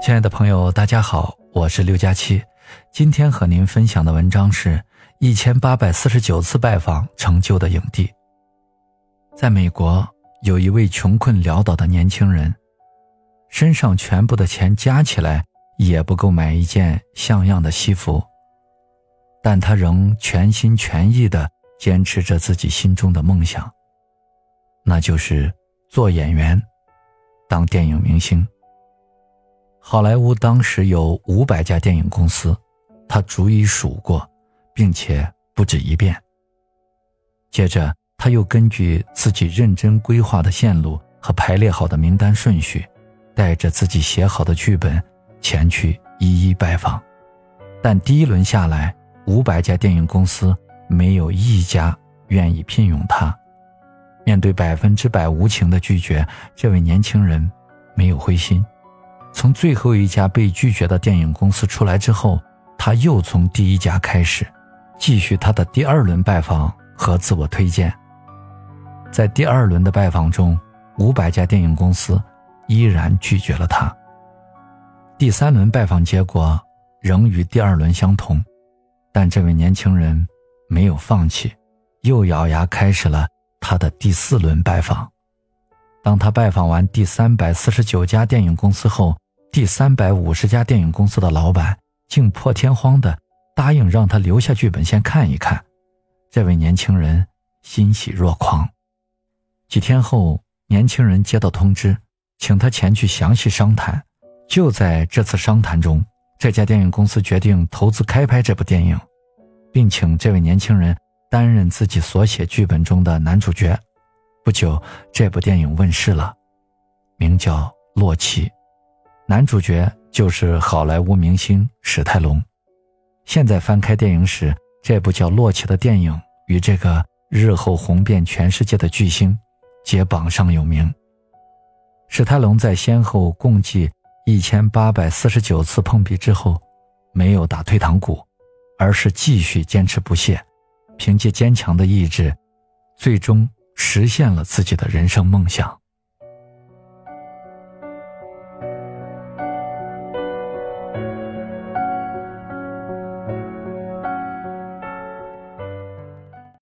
亲爱的朋友，大家好，我是六加七。今天和您分享的文章是一千八百四十九次拜访成就的影帝。在美国，有一位穷困潦倒的年轻人，身上全部的钱加起来也不够买一件像样的西服，但他仍全心全意地坚持着自己心中的梦想，那就是做演员，当电影明星。好莱坞当时有五百家电影公司，他逐一数过，并且不止一遍。接着，他又根据自己认真规划的线路和排列好的名单顺序，带着自己写好的剧本前去一一拜访。但第一轮下来，五百家电影公司没有一家愿意聘用他。面对百分之百无情的拒绝，这位年轻人没有灰心。从最后一家被拒绝的电影公司出来之后，他又从第一家开始，继续他的第二轮拜访和自我推荐。在第二轮的拜访中，五百家电影公司依然拒绝了他。第三轮拜访结果仍与第二轮相同，但这位年轻人没有放弃，又咬牙开始了他的第四轮拜访。当他拜访完第三百四十九家电影公司后，第三百五十家电影公司的老板竟破天荒的答应让他留下剧本先看一看，这位年轻人欣喜若狂。几天后，年轻人接到通知，请他前去详细商谈。就在这次商谈中，这家电影公司决定投资开拍这部电影，并请这位年轻人担任自己所写剧本中的男主角。不久，这部电影问世了，名叫《洛奇》。男主角就是好莱坞明星史泰龙。现在翻开电影史，这部叫《洛奇》的电影与这个日后红遍全世界的巨星，皆榜上有名。史泰龙在先后共计一千八百四十九次碰壁之后，没有打退堂鼓，而是继续坚持不懈，凭借坚强的意志，最终实现了自己的人生梦想。